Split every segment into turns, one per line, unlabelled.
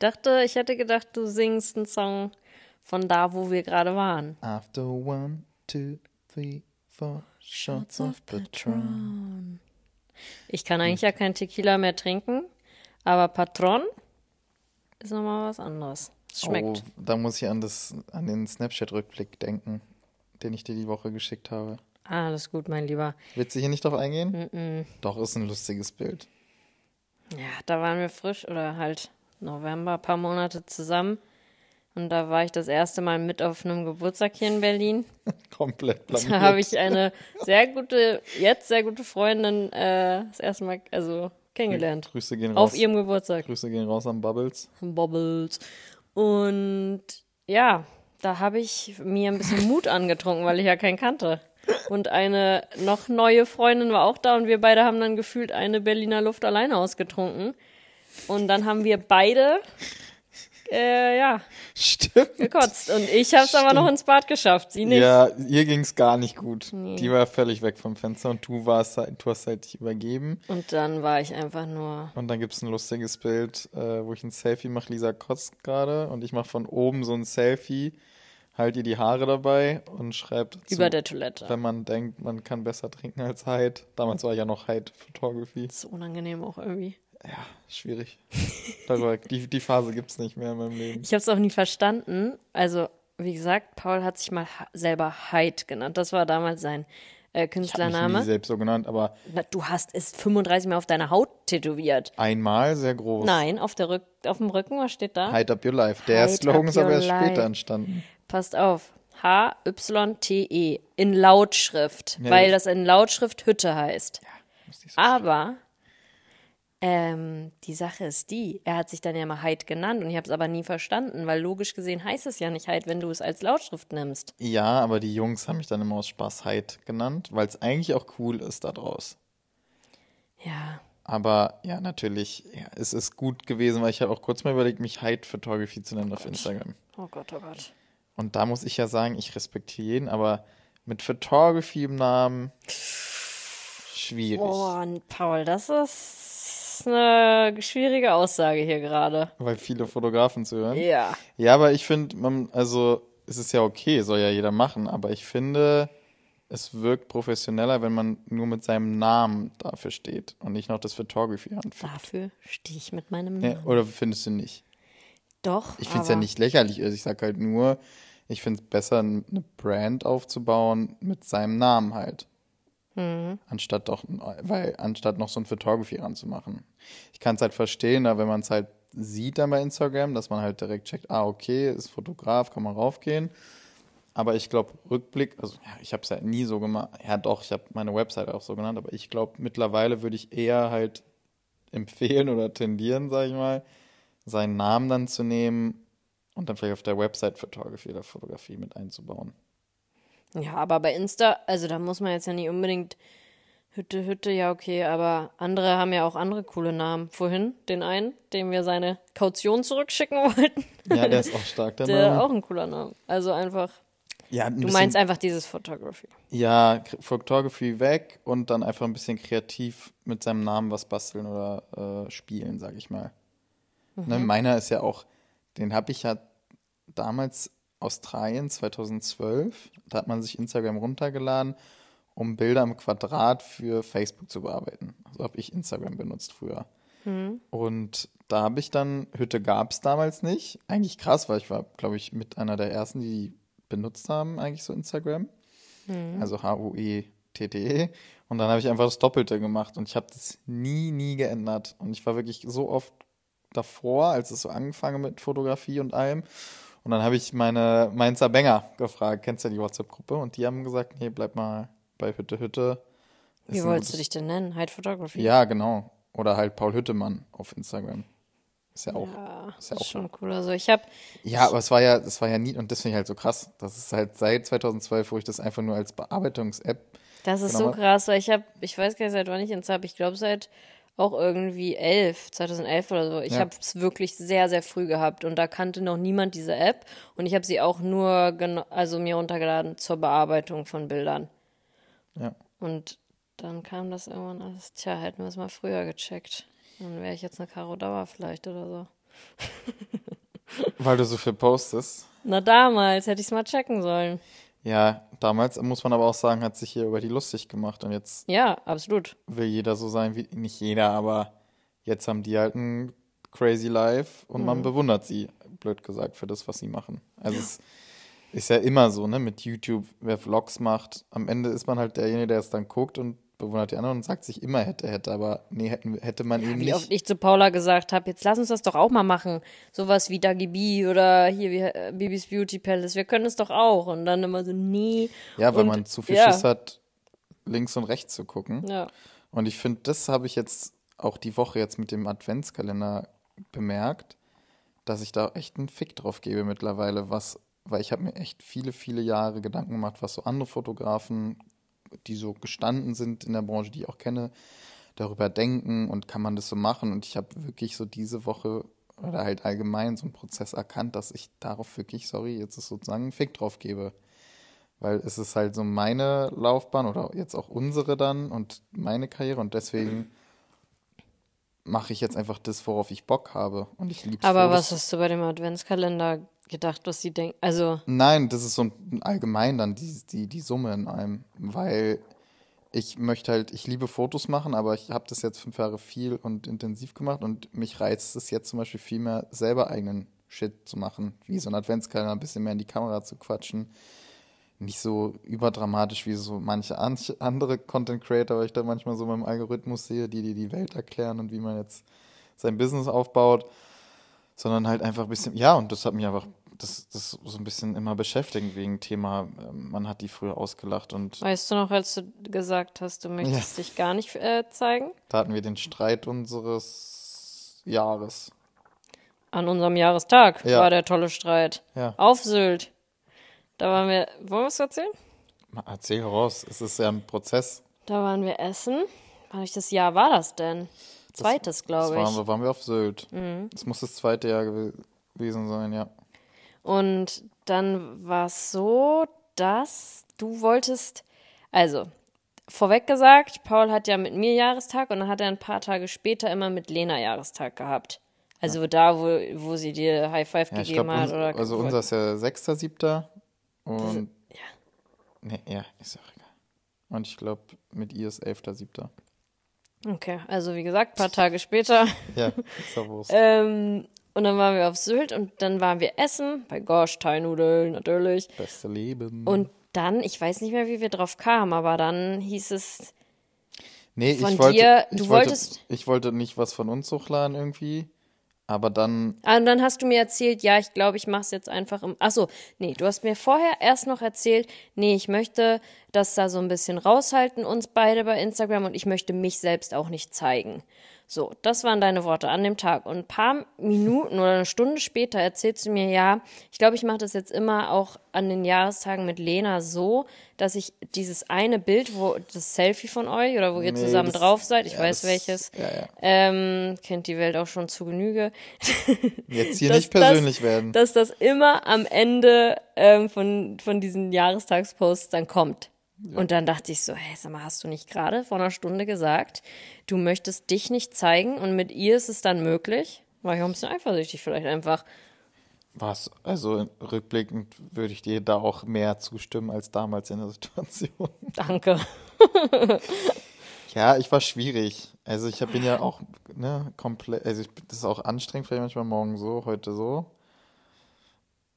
Dachte, ich hätte gedacht, du singst einen Song von da, wo wir gerade waren.
After one, two, three, four shots of Patron.
Ich kann eigentlich ja kein Tequila mehr trinken, aber Patron ist nochmal was anderes. Es Schmeckt.
Oh, da muss ich an, das, an den Snapchat-Rückblick denken, den ich dir die Woche geschickt habe.
Ah, alles gut, mein Lieber.
Willst du hier nicht drauf eingehen? Doch, ist ein lustiges Bild.
Ja, da waren wir frisch oder halt November, paar Monate zusammen. Und da war ich das erste Mal mit auf einem Geburtstag hier in Berlin.
Komplett blamiert.
Da habe ich eine sehr gute, jetzt sehr gute Freundin äh, das erste Mal also kennengelernt.
Grüße gehen raus.
Auf ihrem Geburtstag.
Grüße gehen raus an Bubbles.
Bobbles. Und ja, da habe ich mir ein bisschen Mut angetrunken, weil ich ja keinen kannte. Und eine noch neue Freundin war auch da und wir beide haben dann gefühlt eine Berliner Luft alleine ausgetrunken. Und dann haben wir beide, äh, ja,
Stimmt.
gekotzt. Und ich habe es aber noch ins Bad geschafft, sie nicht.
Ja, ihr ging's gar nicht gut. Die war völlig weg vom Fenster und du warst halt, du hast halt dich übergeben.
Und dann war ich einfach nur,
Und dann gibt's ein lustiges Bild, äh, wo ich ein Selfie mache. Lisa kotzt gerade und ich mache von oben so ein Selfie, halt ihr die Haare dabei und schreibt dazu,
über der Toilette.
wenn man denkt, man kann besser trinken als Hyde. Damals war ja noch Hyde Photography.
Das ist unangenehm auch irgendwie.
Ja, schwierig. Darüber, die, die Phase gibt's nicht mehr in meinem Leben.
Ich habe es auch nie verstanden. Also, wie gesagt, Paul hat sich mal selber Hyde genannt. Das war damals sein äh,
Ich habe
Künstlername.
selbst so genannt, aber
Na, Du hast es 35 Mal auf deiner Haut tätowiert.
einmal sehr groß.
Nein, auf, der Rück auf dem Rücken, was steht da?
Hide Up Your Life. Der
Hide
Slogan ist aber erst
life.
später entstanden.
Passt auf. H-Y-T-E. In Lautschrift.
Ja,
weil
das-
in Lautschrift Hütte heißt.
Muss nicht so
Aber ähm, die Sache ist die, er hat sich dann ja mal Hyde genannt und ich habe es aber nie verstanden, weil logisch gesehen heißt es ja nicht Hyde, wenn du es als Lautschrift nimmst.
Ja, aber die Jungs haben mich dann immer aus Spaß Hyde genannt, weil es eigentlich auch cool ist da draus.
Ja,
Aber ja, natürlich, ja, es ist gut gewesen, weil ich habe auch kurz mal überlegt, mich Hyde Photography zu nennen auf Instagram.
oh Gott, oh Gott.
Und da muss ich ja sagen, ich respektiere jeden, aber mit Photography im Namen schwierig.
Boah, Paul, das ist eine schwierige Aussage hier gerade.
Weil viele Fotografen zu hören.
Ja.
Ja, aber ich finde, man, also es ist ja okay, soll ja jeder machen, aber ich finde, es wirkt professioneller, wenn man nur mit seinem Namen dafür steht und nicht noch das Photography anfügt.
Dafür stehe ich mit meinem
Ja,
Namen.
oder findest du nicht?
Doch.
Ich finde es ja nicht lächerlich. Also ich sag halt nur, ich finde es besser, eine Brand aufzubauen mit seinem Namen halt.
Mhm.
Anstatt doch, weil, anstatt noch so ein Photography ranzumachen. Ich kann es halt verstehen, aber wenn man es halt sieht dann bei Instagram, dass man halt direkt checkt, ah, okay, ist Fotograf, kann man raufgehen. Aber ich glaube, Rückblick, also ja, ich habe es ja nie so gemacht. Ja, doch, ich habe meine Website auch so genannt, aber ich glaube, mittlerweile würde ich eher halt empfehlen oder tendieren, sage ich mal, seinen Namen dann zu nehmen und dann vielleicht auf der Website Photography oder Fotografie mit einzubauen.
Ja, aber bei Insta, also da muss man jetzt ja nicht unbedingt Hütte, Hütte, ja, okay, aber andere haben ja auch andere coole Namen. Vorhin, den einen, dem wir seine Kaution zurückschicken wollten,
Ja, der ist auch stark, der,
der
Name.
auch ein cooler Name. Also einfach,
Ja, ein
du
bisschen-
meinst einfach dieses Photography.
Ja, Photography weg und dann einfach ein bisschen kreativ mit seinem Namen was basteln oder äh, spielen, sag ich mal. Ne, meiner ist ja auch, den habe ich ja damals Australien 2012, da hat man sich Instagram runtergeladen, um Bilder im Quadrat für Facebook zu bearbeiten. So habe ich Instagram benutzt früher. Und da habe ich dann, Hütte gab es damals nicht. Eigentlich krass, weil ich war, glaube ich, mit einer der ersten, die benutzt haben, eigentlich so Instagram. Also H-U-E-T-T-E. Und dann habe ich einfach das Doppelte gemacht und ich habe das nie, nie geändert. Und ich war wirklich so oft davor, als es so angefangen mit Fotografie und allem. Und dann habe ich meine Mainzer Banger gefragt, kennst du ja die WhatsApp-Gruppe? Und die haben gesagt, nee, bleib mal bei Hütte Hütte. Ist
Wie wolltest du dich denn nennen? Hyde Photography?
Ja, genau. Oder halt Paul Hüttemann auf Instagram. Ist ja auch.
Ja,
ist ja auch
schon cool. Also ich habe
Ja, aber es war ja, das war ja nie, und das finde ich halt so krass. Das ist halt seit 2012, wo ich das einfach nur als Bearbeitungs-App.
Das ist
Genau.
so krass, weil ich habe, ich weiß gar nicht, seit wann ich ins habe. Ich glaube seit auch irgendwie 11, 2011 oder so. Ich
Ja.
habe es wirklich sehr, sehr früh gehabt und da kannte noch niemand diese App und ich habe sie auch nur, also mir runtergeladen zur Bearbeitung von Bildern.
Ja.
Und dann kam das irgendwann alles. Tja, hätten wir es mal früher gecheckt. Dann wäre ich jetzt eine Karo Dauer vielleicht oder so.
Weil du so viel postest.
Na damals hätte ich es mal checken sollen.
Ja, damals muss man aber auch sagen, hat sich hier über die lustig gemacht und jetzt
Ja, absolut.
will jeder so sein wie, nicht jeder, aber jetzt haben die halt ein crazy life und
Mhm.
man bewundert sie, blöd gesagt, für das, was sie machen. Also es ist ja immer so, ne, mit YouTube, wer Vlogs macht, am Ende ist man halt derjenige, der es dann guckt und bewundert die anderen und sagt sich immer hätte, hätte, aber nee, hätte man eben
Wie
nicht.
oft ich zu Paula gesagt habe, jetzt lass uns das doch auch mal machen. Sowas wie Dagi B oder hier wie äh, Bibis Beauty Palace. Wir können es doch auch. Und dann immer so, nee.
Ja, weil
Und-
man zu viel
ja.
Schiss hat, links und rechts zu gucken.
Ja.
Und ich finde, das habe ich jetzt auch die Woche jetzt mit dem Adventskalender bemerkt, dass ich da echt einen Fick drauf gebe mittlerweile, was, weil ich habe mir echt viele, viele Jahre Gedanken gemacht, was so andere Fotografen, die so gestanden sind in der Branche, die ich auch kenne, darüber denken und kann man das so machen. Und ich habe wirklich so diese Woche oder halt allgemein so einen Prozess erkannt, dass ich darauf wirklich, sorry, jetzt ist sozusagen einen Fick drauf gebe. Weil es ist halt so meine Laufbahn oder jetzt auch unsere dann und meine Karriere und deswegen mache ich jetzt einfach das, worauf ich Bock habe. Und ich liebe
Aber was hast du bei dem Adventskalender gedacht, was sie denken? Also,
Nein, das ist so ein allgemein dann die, die, die Summe in einem, weil ich möchte halt, ich liebe Fotos machen, aber ich habe das jetzt fünf Jahre viel und intensiv gemacht und mich reizt es jetzt zum Beispiel viel mehr, selber eigenen Shit zu machen, wie so ein Adventskalender, ein bisschen mehr in die Kamera zu quatschen. Nicht so überdramatisch wie so manche an- andere Content Creator, weil ich da manchmal so beim Algorithmus sehe, die die die Welt erklären und wie man jetzt sein Business aufbaut, sondern halt einfach ein bisschen, ja, und das hat mich einfach, das, das so ein bisschen immer beschäftigt wegen Thema, ähm, man hat die früher ausgelacht und
weißt du noch, als du gesagt hast, du möchtest dich gar nicht äh, zeigen?
da hatten wir den Streit unseres Jahres.
An unserem Jahrestag
Ja.
war der tolle Streit.
Ja.
Auf Sylt. Da waren wir, wollen wir es erzählen?
Mal Erzähl raus, es ist ja ein Prozess.
Da waren wir essen. Welches Jahr war das denn? Zweites,
Das
glaube
waren
ich.
wir, waren wir auf Sylt. Das muss das zweite Jahr gew gewesen sein, ja.
Und dann war es so, dass du wolltest, also vorweg gesagt, Paul hat ja mit mir Jahrestag und dann hat er ein paar Tage später immer mit Lena Jahrestag gehabt. Also da, wo, wo sie dir High Five
Ja,
gegeben
glaube,
hat. Oder
also unser ist ja 6.7. Und.
ja.
Nee, ja, ist auch egal. Und ich glaube, mit ihr ist 11.7.
Okay, also wie gesagt, paar Tage später.
Ja, ist doch Wurst.
ähm, und dann waren wir auf Sylt und dann waren wir essen, bei Gosh, Thai-Nudeln natürlich.
Beste Leben.
Und dann, ich weiß nicht mehr, wie wir drauf kamen, aber dann hieß es,
nee,
von
ich wollte,
dir-
ich
du
wollte,
wolltest-
Ich wollte nicht was von uns hochladen irgendwie. Aber dann,
Ah, und dann hast du mir erzählt, ja, ich glaube, ich mache es jetzt einfach im. Ach so, nee, du hast mir vorher erst noch erzählt, nee, ich möchte das da so ein bisschen raushalten, uns beide bei Instagram, und ich möchte mich selbst auch nicht zeigen. So, das waren deine Worte an dem Tag. Und ein paar Minuten oder eine Stunde später erzählst du mir, ja, ich glaube, ich mache das jetzt immer auch an den Jahrestagen mit Lena so, dass ich dieses eine Bild, wo das Selfie von euch oder wo ihr
Nee,
zusammen
das-
drauf seid, ich
ja,
weiß
das-
welches,
ja, ja.
Ähm, kennt die Welt auch schon zu Genüge.
jetzt hier
dass
nicht persönlich werden.
Dass das immer am Ende ähm, von, von diesen Jahrestagsposts dann kommt. Und dann dachte ich so, hey, sag mal, hast du nicht gerade vor einer Stunde gesagt, du möchtest dich nicht zeigen und mit ihr ist es dann möglich? War ich auch ein bisschen eifersüchtig vielleicht einfach.
Was, also rückblickend würde ich dir da auch mehr zustimmen als damals in der Situation.
Danke.
Ja, ich war schwierig. Also ich bin ja auch ne, komplett, also ich, das ist auch anstrengend, vielleicht manchmal morgen so, heute so.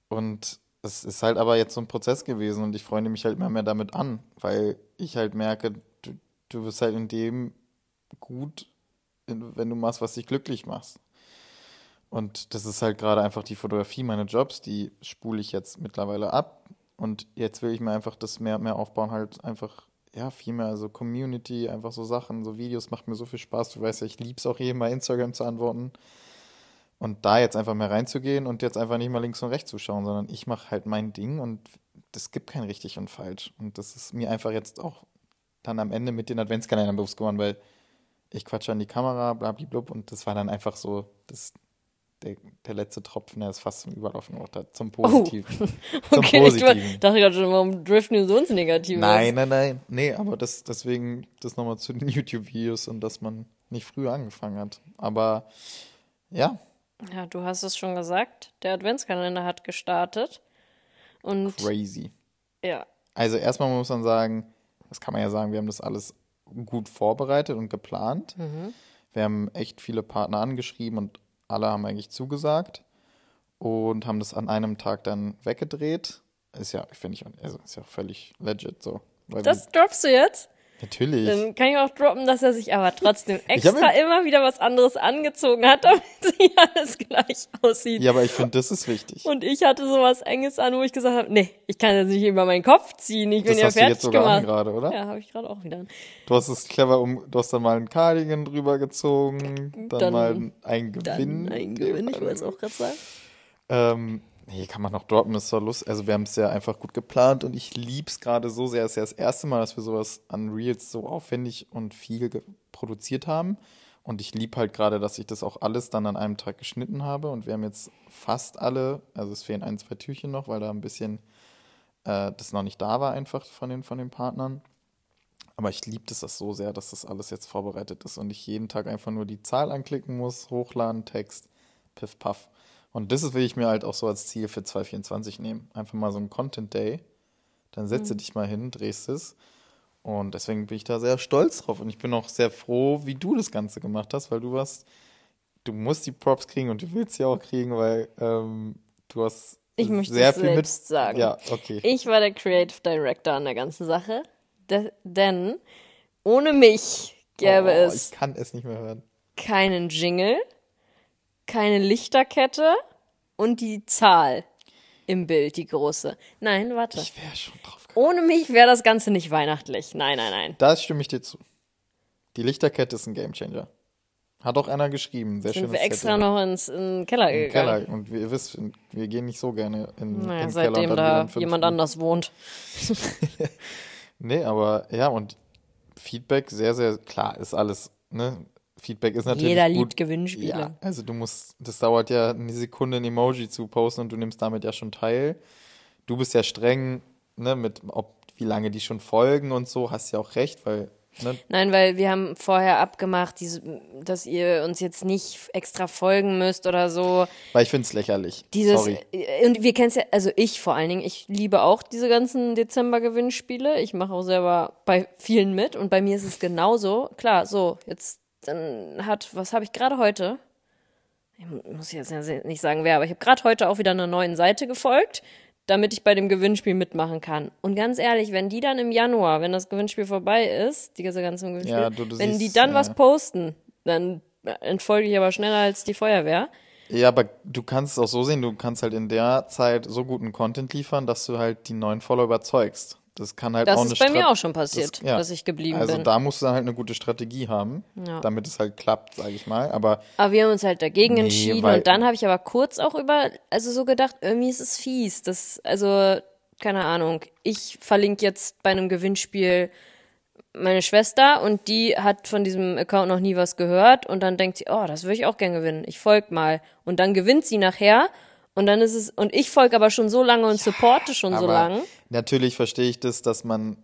Und es ist halt aber jetzt so ein Prozess gewesen und ich freunde mich halt immer mehr damit an, weil ich halt merke, du, du wirst halt in dem gut, wenn du machst, was dich glücklich machst. Und das ist halt gerade einfach die Fotografie, meine Jobs, die spule ich jetzt mittlerweile ab. Und jetzt will ich mir einfach das mehr und mehr aufbauen, halt einfach, ja, viel mehr so Community, einfach so Sachen, so Videos, macht mir so viel Spaß. Du weißt ja, ich liebe es auch jedem bei Instagram zu antworten. Und da jetzt einfach mehr reinzugehen und jetzt einfach nicht mal links und rechts zu schauen, sondern ich mache halt mein Ding und das gibt kein richtig und falsch. Und das ist mir einfach jetzt auch dann am Ende mit den Adventskalendern bewusst geworden, weil ich quatsche an die Kamera, blablablub, und das war dann einfach so, das, der, der letzte Tropfen, der ist fast zum Überlaufen gebracht hat, zum Positiven.
Oh. okay, zum Positiven. ich dachte gerade schon, warum driften wir so ins Negative?
Nein, nein, nein. Nee, aber das, deswegen, das nochmal zu den YouTube-Videos und dass man nicht früher angefangen hat. Aber ja.
Ja, du hast es schon gesagt, der Adventskalender hat gestartet. Und
Crazy.
Ja.
Also erstmal muss man sagen, das kann man ja sagen, wir haben das alles gut vorbereitet und geplant. Mhm. Wir haben echt viele Partner angeschrieben und alle haben eigentlich zugesagt und haben das an einem Tag dann weggedreht. Ist ja, finde ich, also ist ja völlig legit so.
das droppst du jetzt?
Natürlich.
Dann kann ich auch droppen, dass er sich aber trotzdem extra immer wieder was anderes angezogen hat, damit sie alles gleich aussieht.
Ja, aber ich finde, das ist wichtig.
Und ich hatte sowas Enges an, wo ich gesagt habe, nee, ich kann das nicht über meinen Kopf ziehen. Ich bin das ja hast fertig du jetzt sogar gemacht.
gerade, oder?
Ja, habe ich gerade auch wieder an.
Du hast es clever um, du hast dann mal einen Cardigan drüber gezogen, dann, dann mal ein Gewinn.
Dann ein Gewinn, ich wollte es auch gerade sagen.
Ähm, Nee, kann man noch droppen, ist zwar lustig. Also wir haben es ja einfach gut geplant und ich liebe es gerade so sehr. Es ist ja das erste Mal, dass wir sowas an Reels so aufwendig und viel produziert haben. Und ich liebe halt gerade, dass ich das auch alles dann an einem Tag geschnitten habe. Und wir haben jetzt fast alle, also es fehlen ein, zwei Türchen noch, weil da ein bisschen äh, das noch nicht da war einfach von den, von den Partnern. Aber ich liebe das, das so sehr, dass das alles jetzt vorbereitet ist und ich jeden Tag einfach nur die Zahl anklicken muss, hochladen, Text, piff, paff. Und das will ich mir halt auch so als Ziel für 2024 nehmen. Einfach mal so ein Content Day. Dann setze mhm. dich mal hin, drehst es. Und deswegen bin ich da sehr stolz drauf. Und ich bin auch sehr froh, wie du das Ganze gemacht hast, weil du warst, du musst die Props kriegen und du willst sie auch kriegen, weil ähm, du hast
ich möchte sehr viel mit sagen.
Ja, okay.
Ich war der Creative Director an der ganzen Sache, de denn ohne mich gäbe oh, es.
Ich kann es nicht mehr hören.
Keinen Jingle, keine Lichterkette und die Zahl im Bild, die große. Nein, warte.
Ich wäre schon drauf gekommen.
Ohne mich wäre das Ganze nicht weihnachtlich. Nein, nein, nein.
Da stimme ich dir zu. Die Lichterkette ist ein Gamechanger. Hat auch einer geschrieben. Sehr
Sind wir extra Setting. noch ins in den Keller
Im gegangen. Keller. Und wir wissen, wir gehen nicht so gerne in,
naja,
in
seitdem
Keller.
Seitdem da jemand anders wohnt.
nee, aber ja, und Feedback sehr, sehr klar ist alles. Ne? Feedback ist natürlich.
Jeder
gut.
liebt Gewinnspiele.
Ja, also du musst, das dauert ja eine Sekunde, ein Emoji zu posten und du nimmst damit ja schon teil. Du bist ja streng, ne, mit ob wie lange die schon folgen und so, hast ja auch recht, weil Ne?
Nein, weil wir haben vorher abgemacht, diese, dass ihr uns jetzt nicht extra folgen müsst oder so.
Weil ich finde es lächerlich.
Dieses,
Sorry.
Und wir kennen es ja, also ich vor allen Dingen, ich liebe auch diese ganzen Dezember-Gewinnspiele. Ich mache auch selber bei vielen mit und bei mir ist es genauso. Klar, so, jetzt dann hat, was habe ich gerade heute? Ich muss jetzt nicht sagen, wer, aber ich habe gerade heute auch wieder einer neuen Seite gefolgt damit ich bei dem Gewinnspiel mitmachen kann. Und ganz ehrlich, wenn die dann im Januar, wenn das Gewinnspiel vorbei ist, diese ganzen Gewinnspiele, ja, du, du wenn siehst, die dann ja. was posten, dann entfolge ich aber schneller als die Feuerwehr.
Ja, aber du kannst es auch so sehen, du kannst halt in der Zeit so guten Content liefern, dass du halt die neuen Follower überzeugst. Das kann halt
das
auch
ist bei mir auch schon passiert, das, ja. dass ich geblieben
also
bin.
Also da musst du dann halt eine gute Strategie haben, ja. damit es halt klappt, sage ich mal. Aber,
aber wir haben uns halt dagegen nee, entschieden und dann habe ich aber kurz auch über, also so gedacht, irgendwie ist es fies. Das, also, keine Ahnung, ich verlinke jetzt bei einem Gewinnspiel meine Schwester und die hat von diesem Account noch nie was gehört und dann denkt sie, oh, das würde ich auch gern gewinnen. Ich folge mal. Und dann gewinnt sie nachher und dann ist es, und ich folge aber schon so lange und ja, supporte schon so lange.
Natürlich verstehe ich das, dass man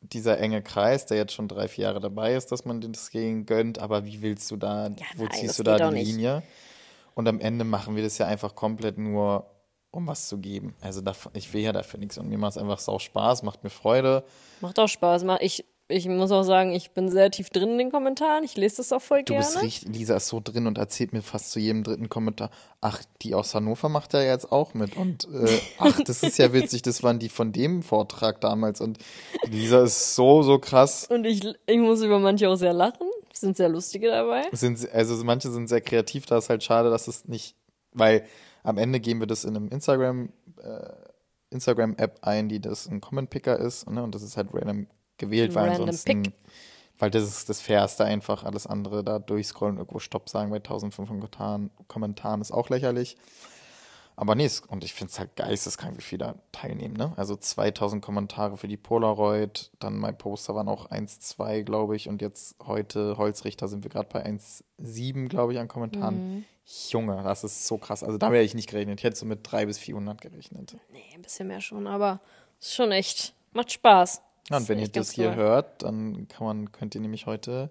dieser enge Kreis, der jetzt schon drei, vier Jahre dabei ist, dass man das gegen gönnt, aber wie willst du da, ja, wo nein, ziehst du da die Linie? Und am Ende machen wir das ja einfach komplett nur, um was zu geben. Also davon, ich will ja dafür nichts und mir macht es einfach sau Spaß, macht mir Freude.
Macht auch Spaß. Ich ich muss auch sagen, ich bin sehr tief drin in den Kommentaren. Ich lese das auch voll
du
gerne.
Du bist richtig, Lisa ist so drin und erzählt mir fast zu jedem dritten Kommentar, ach, die aus Hannover macht er jetzt auch mit. Und äh, ach, das ist ja witzig, das waren die von dem Vortrag damals. Und Lisa ist so, so krass.
Und ich, ich muss über manche auch sehr lachen. Es sind sehr lustige dabei.
Sind, also manche sind sehr kreativ, da ist halt schade, dass es nicht, weil am Ende geben wir das in einem Instagram, äh, Instagram-App ein, die das ein Comment-Picker ist, ne? Und das ist halt random gewählt, weil ansonsten Pick. Weil das ist das Fairste einfach. Alles andere da durchscrollen, irgendwo Stopp sagen bei 1500 Kommentaren, ist auch lächerlich. Aber nee, und ich finde es halt geisteskrank, wie viele da teilnehmen. Ne? Also 2000 Kommentare für die Polaroid, dann mein Poster waren auch 1, 2, glaube ich. Und jetzt heute Holzrichter sind wir gerade bei 1,7, glaube ich, an Kommentaren. Mhm. Junge, das ist so krass. Also da wäre ich nicht gerechnet. Ich hätte so mit 300 bis 400 gerechnet.
Nee, ein bisschen mehr schon, aber ist schon echt, macht Spaß.
Ja, und wenn ihr das hier cool. hört, dann kann man, könnt ihr nämlich heute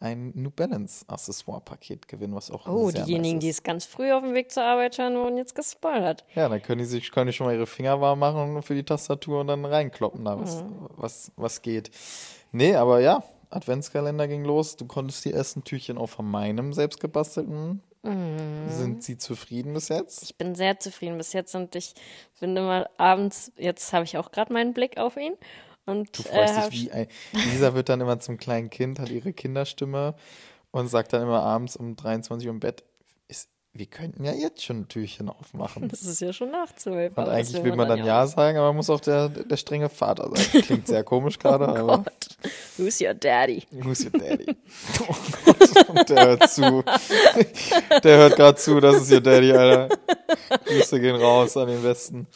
ein New Balance Accessoire-Paket gewinnen, was auch
Oh, diejenigen, nice die es ganz früh auf dem Weg zur Arbeit hören, wurden jetzt gespoilert.
Ja, dann können die sich können die schon mal ihre Finger warm machen für die Tastatur und dann reinkloppen, da was, mhm. was, was geht. Nee, aber ja, Adventskalender ging los. Du konntest die ersten Türchen auch von meinem selbstgebastelten. Mhm. Sind Sie zufrieden bis jetzt?
Ich bin sehr zufrieden bis jetzt und ich finde mal abends, jetzt habe ich auch gerade meinen Blick auf ihn und,
du freust äh, dich wie ein. Lisa wird dann immer zum kleinen Kind, hat ihre Kinderstimme und sagt dann immer abends um 23 Uhr im Bett, ist, wir könnten ja jetzt schon ein Türchen aufmachen.
Das ist ja schon nach zwölf.
Und eigentlich will man dann Ja sagen, aber man muss auch der, der strenge Vater sein. Klingt sehr komisch gerade, oh aber. Gott.
Who's your daddy?
Who's your daddy? Oh Gott, der hört zu. Der hört gerade zu, das ist ihr Daddy, Alter. Grüße gehen raus an den Westen.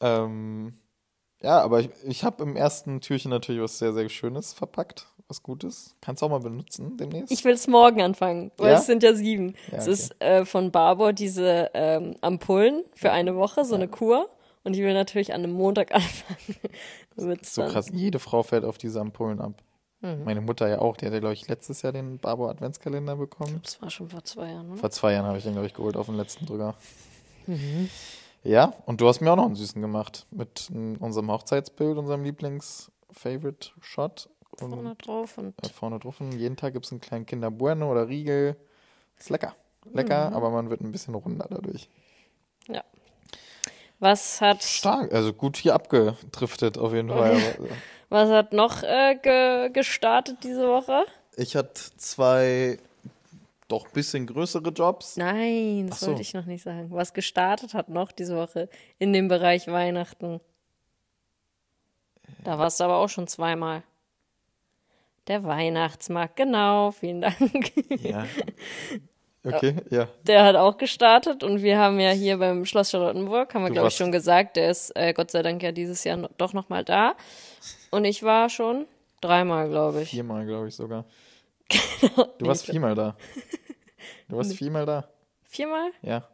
Ähm, ja, aber ich, ich habe im ersten Türchen natürlich was sehr, sehr Schönes verpackt, was Gutes. Kannst du auch mal benutzen demnächst?
Ich will es morgen anfangen, weil ja? es sind ja sieben. Ja, es okay. ist äh, von Barbour diese ähm, Ampullen für eine Woche, so ja. eine Kur. Und ich will natürlich an einem Montag anfangen.
so krass, jede Frau fällt auf diese Ampullen ab. Mhm. Meine Mutter ja auch, die hat ja, glaube ich, letztes Jahr den Barbour Adventskalender bekommen.
Das war schon vor zwei Jahren, oder?
Vor zwei Jahren habe ich den, glaube ich, geholt auf den letzten Drücker. Mhm. Ja, und du hast mir auch noch einen süßen gemacht mit unserem Hochzeitsbild, unserem Lieblings-Favorite-Shot.
Vorne drauf und.
Äh, vorne drauf. Und jeden Tag gibt es einen kleinen Kinder Bueno oder Riegel. Ist lecker. Lecker, mhm. aber man wird ein bisschen runder dadurch.
Ja. Was hat.
Stark, also gut hier abgedriftet auf jeden Fall.
Was hat noch äh, ge gestartet diese Woche?
Ich hatte zwei doch ein bisschen größere Jobs.
Nein, das so. wollte ich noch nicht sagen. Was gestartet hat noch diese Woche in dem Bereich Weihnachten. Da warst du aber auch schon zweimal. Der Weihnachtsmarkt, genau, vielen Dank.
Ja. Okay, ja.
Der hat auch gestartet und wir haben ja hier beim Schloss Charlottenburg, haben wir glaube ich schon gesagt, der ist äh, Gott sei Dank ja dieses Jahr doch nochmal da. Und ich war schon dreimal, glaube ich.
Viermal, glaube ich sogar. Genau. Du warst viermal da. Du warst viermal da.
Viermal?
Ja.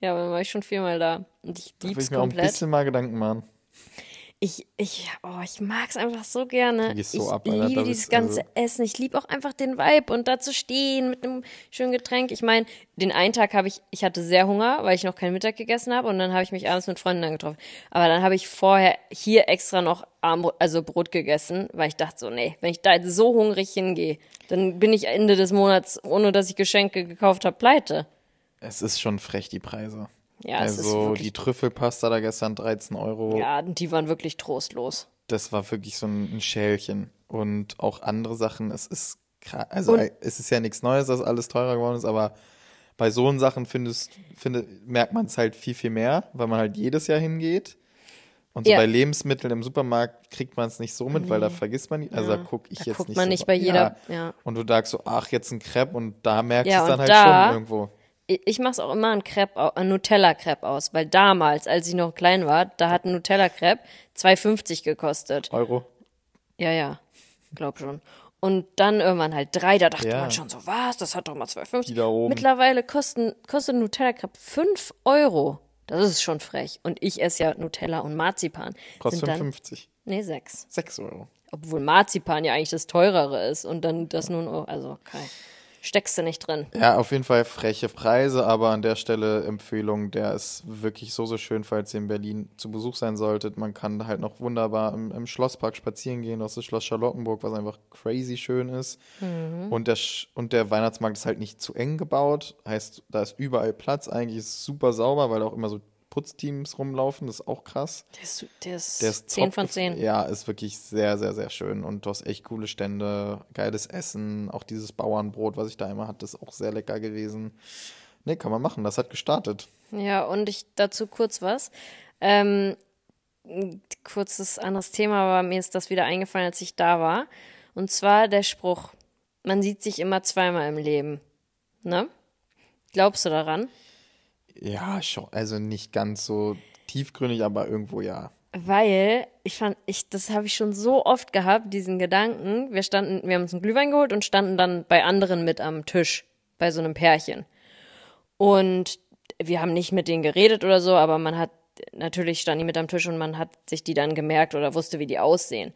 Ja, dann war ich schon viermal da. Und ich lieb's da will
ich mir
komplett.
auch ein bisschen mal Gedanken machen.
Ich, ich, oh, ich mag es einfach so gerne. Ich, so ab, Alter, liebe dieses ganze also Essen. Ich liebe auch einfach den Vibe und da zu stehen mit einem schönen Getränk. Ich meine, den einen Tag habe ich, ich hatte sehr Hunger, weil ich noch keinen Mittag gegessen habe und dann habe ich mich abends mit Freunden getroffen. Aber dann habe ich vorher hier extra noch Armbrot, also Brot gegessen, weil ich dachte so, nee, wenn ich da jetzt so hungrig hingehe, dann bin ich Ende des Monats, ohne dass ich Geschenke gekauft habe, pleite.
Es ist schon frech, die Preise.
Ja,
also die Trüffelpasta da gestern 13 Euro.
Ja, die waren wirklich trostlos.
Das war wirklich so ein, Schälchen. Und auch andere Sachen, es ist also Und? es ist ja nichts Neues, dass alles teurer geworden ist, aber bei so Sachen findest, finde, merkt man es halt viel, viel mehr, weil man halt jedes Jahr hingeht. Und so ja. bei Lebensmitteln im Supermarkt kriegt man es nicht so mit, weil da vergisst man, also ja. da gucke ich da jetzt
guckt
nicht
man
so
nicht bei jeder, ja.
Und du sagst so, ach, jetzt ein Crepe und da merkst du es dann halt da, schon irgendwo
ich mache es auch immer ein Crepe, ein Nutella-Crepe aus, weil damals, als ich noch klein war, da hat ein Nutella-Crepe 2,50 gekostet.
Euro?
Ja, ja, glaub schon. Und dann irgendwann halt drei, da dachte ja. man schon so, was, das hat doch mal 2,50. Mittlerweile kosten, kostet Nutella-Crepe 5 Euro. Das ist schon frech. Und ich esse ja Nutella und Marzipan.
Kostet 55.
Nee, 6.
6 Euro.
Obwohl Marzipan ja eigentlich das teurere ist und dann das nun, also, okay steckst du nicht drin.
Ja, auf jeden Fall freche Preise, aber an der Stelle Empfehlung, der ist wirklich so, so schön, falls ihr in Berlin zu Besuch sein solltet. Man kann halt noch wunderbar im, im Schlosspark spazieren gehen, das ist Schloss Charlottenburg, was einfach crazy schön ist. Mhm. Und, der, und der Weihnachtsmarkt ist halt nicht zu eng gebaut, heißt, da ist überall Platz, eigentlich ist es super sauber, weil auch immer so Putzteams rumlaufen, das ist auch krass.
Der ist, der ist, der ist 10 von 10.
Ja, ist wirklich sehr, sehr, sehr schön. Und du hast echt coole Stände, geiles Essen. Auch dieses Bauernbrot, was ich da immer hatte, ist auch sehr lecker gewesen. Nee, kann man machen, das hat gestartet.
Ja, und ich dazu kurz was. Ähm, kurzes anderes Thema, aber mir ist das wieder eingefallen, als ich da war. Und zwar der Spruch, man sieht sich immer zweimal im Leben. Ne? Glaubst du daran?
Ja, schon. Also nicht ganz so tiefgründig, aber irgendwo ja.
Weil ich fand, ich, das habe ich schon so oft gehabt, diesen Gedanken. Wir standen, wir haben uns einen Glühwein geholt und standen dann bei anderen mit am Tisch, bei so einem Pärchen. Und wir haben nicht mit denen geredet oder so, aber man hat, natürlich standen die mit am Tisch und man hat sich die dann gemerkt oder wusste, wie die aussehen.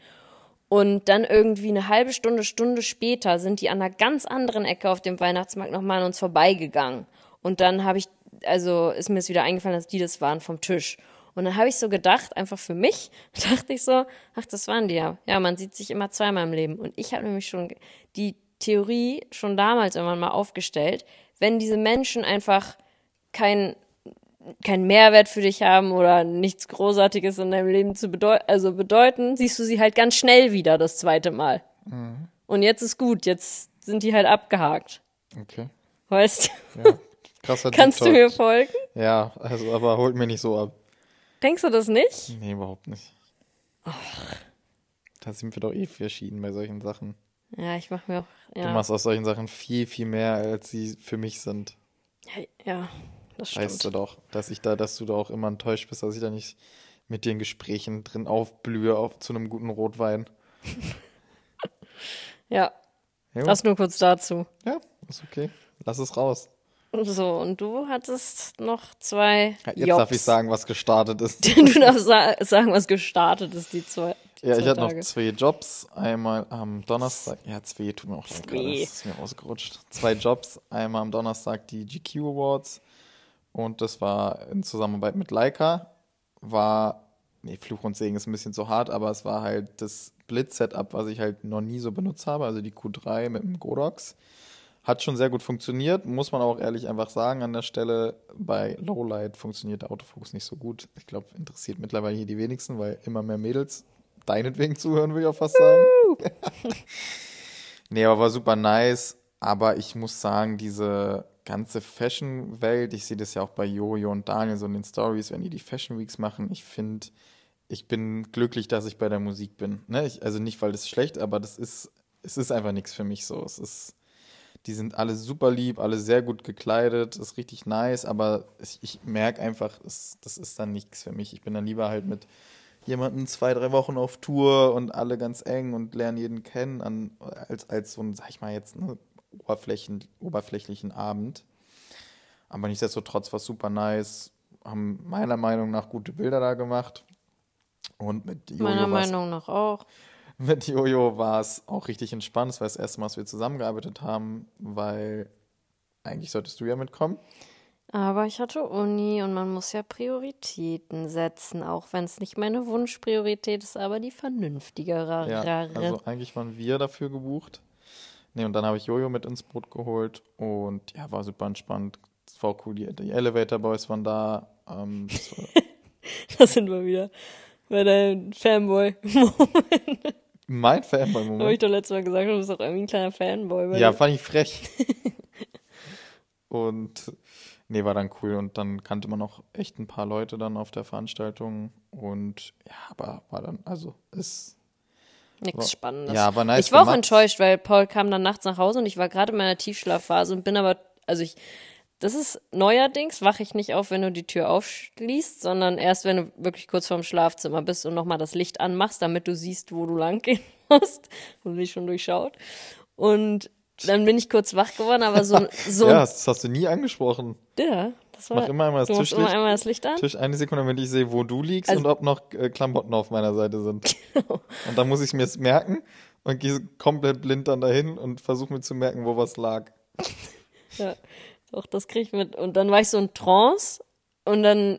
Und dann irgendwie eine halbe Stunde, Stunde später sind die an einer ganz anderen Ecke auf dem Weihnachtsmarkt nochmal an uns vorbeigegangen. Und dann habe ich, also ist mir es wieder eingefallen, dass die das waren vom Tisch. Und dann habe ich so gedacht, einfach für mich, dachte ich so, ach, das waren die ja. Ja, man sieht sich immer zweimal im Leben. Und ich habe nämlich schon die Theorie schon damals irgendwann mal aufgestellt, wenn diese Menschen einfach kein keinen Mehrwert für dich haben oder nichts Großartiges in deinem Leben zu bedeuten, also bedeuten, siehst du sie halt ganz schnell wieder das zweite Mal. Mhm. Und jetzt ist gut, jetzt sind die halt abgehakt.
Okay.
Weißt du? Ja, krasser Kannst du mir folgen?
Ja, also, aber holt mir nicht so ab.
Denkst du das nicht?
Nee, überhaupt nicht. Ach. Da sind wir doch eh verschieden bei solchen Sachen.
Ja, ich mach mir auch. Ja.
Du machst aus solchen Sachen viel, viel mehr, als sie für mich sind.
Ja, ja das stimmt.
Weißt du doch, dass ich da, dass du da auch immer enttäuscht bist, dass ich da nicht mit dir in Gesprächen drin aufblühe auf, zu einem guten Rotwein.
ja. Jo. Das nur kurz dazu.
Ja, ist okay. Lass es raus.
So, und du hattest noch zwei.
Jetzt Jobs. darf ich sagen, was gestartet ist.
du darfst sagen, was gestartet ist, die zwei. Die
ja,
zwei
ich hatte noch zwei Jobs. Einmal am Donnerstag. Ja, zwei tut mir auch leid gerade. Das ist mir rausgerutscht. Zwei Jobs. Einmal am Donnerstag die GQ Awards. Und das war in Zusammenarbeit mit Leica. War, nee, Fluch und Segen ist ein bisschen zu hart, aber es war halt das Blitz-Setup, was ich halt noch nie so benutzt habe. Also die Q3 mit dem Godox. Hat schon sehr gut funktioniert, muss man auch ehrlich einfach sagen an der Stelle. Bei Lowlight funktioniert der Autofokus nicht so gut. Ich glaube, interessiert mittlerweile hier die wenigsten, weil immer mehr Mädels deinetwegen zuhören, würde ich auch fast sagen. nee, aber war super nice. Aber ich muss sagen, diese ganze Fashion-Welt, ich sehe das ja auch bei Jojo und Daniel so in den Stories, wenn die die Fashion Weeks machen, ich finde, ich bin glücklich, dass ich bei der Musik bin. Ne? Ich, also nicht, weil das schlecht, aber das ist, es ist einfach nichts für mich so. Es ist, die sind alle super lieb, alle sehr gut gekleidet, ist richtig nice, aber ich, ich merke einfach, es, das ist dann nichts für mich. Ich bin dann lieber halt mit jemanden zwei, drei Wochen auf Tour und alle ganz eng und lernen jeden kennen, an, als, als so ein, sag ich mal jetzt, ne, Oberflächen, oberflächlichen Abend. Aber nichtsdestotrotz war es super nice. Haben meiner Meinung nach gute Bilder da gemacht. Und mit
Jojo Meiner Meinung nach auch.
Mit Jojo war es auch richtig entspannt. Es war das erste Mal, dass wir zusammengearbeitet haben, weil eigentlich solltest du ja mitkommen.
Aber ich hatte Uni und man muss ja Prioritäten setzen, auch wenn es nicht meine Wunschpriorität ist, aber die vernünftigere.
Ja, also eigentlich waren wir dafür gebucht. Nee, und dann habe ich Jojo mit ins Boot geholt und ja, war super entspannt. Es war auch cool, die, die Elevator Boys waren da. Ähm,
da sind wir wieder bei deinem Fanboy-Moment.
Mein Fanboy-Moment?
Habe ich doch letztes Mal gesagt, du bist doch irgendwie ein kleiner Fanboy.
Ja, fand ich frech. und nee, war dann cool. Und dann kannte man auch echt ein paar Leute dann auf der Veranstaltung. Und ja, aber war dann, also ist
Nichts Spannendes.
Ja, war nice.
Ich war gemacht. auch enttäuscht, weil Paul kam dann nachts nach Hause und ich war gerade in meiner Tiefschlafphase und bin aber, also ich, das ist neuerdings, wache ich nicht auf, wenn du die Tür aufschließt, sondern erst, wenn du wirklich kurz vorm Schlafzimmer bist und nochmal das Licht anmachst, damit du siehst, wo du lang gehen musst und mich schon durchschaut. Und dann bin ich kurz wach geworden, aber so, so.
ja, das hast du nie angesprochen.
Ja.
Das war, Mach immer einmal das Tischlicht.
Immer einmal das Licht an.
Tisch eine Sekunde, damit ich sehe, wo du liegst also, und ob noch äh, Klamotten auf meiner Seite sind. Genau. Und dann muss ich mir es merken und gehe komplett blind dann dahin und versuche mir zu merken, wo was lag.
ja, doch, das kriege ich mit. Und dann war ich so in Trance und dann,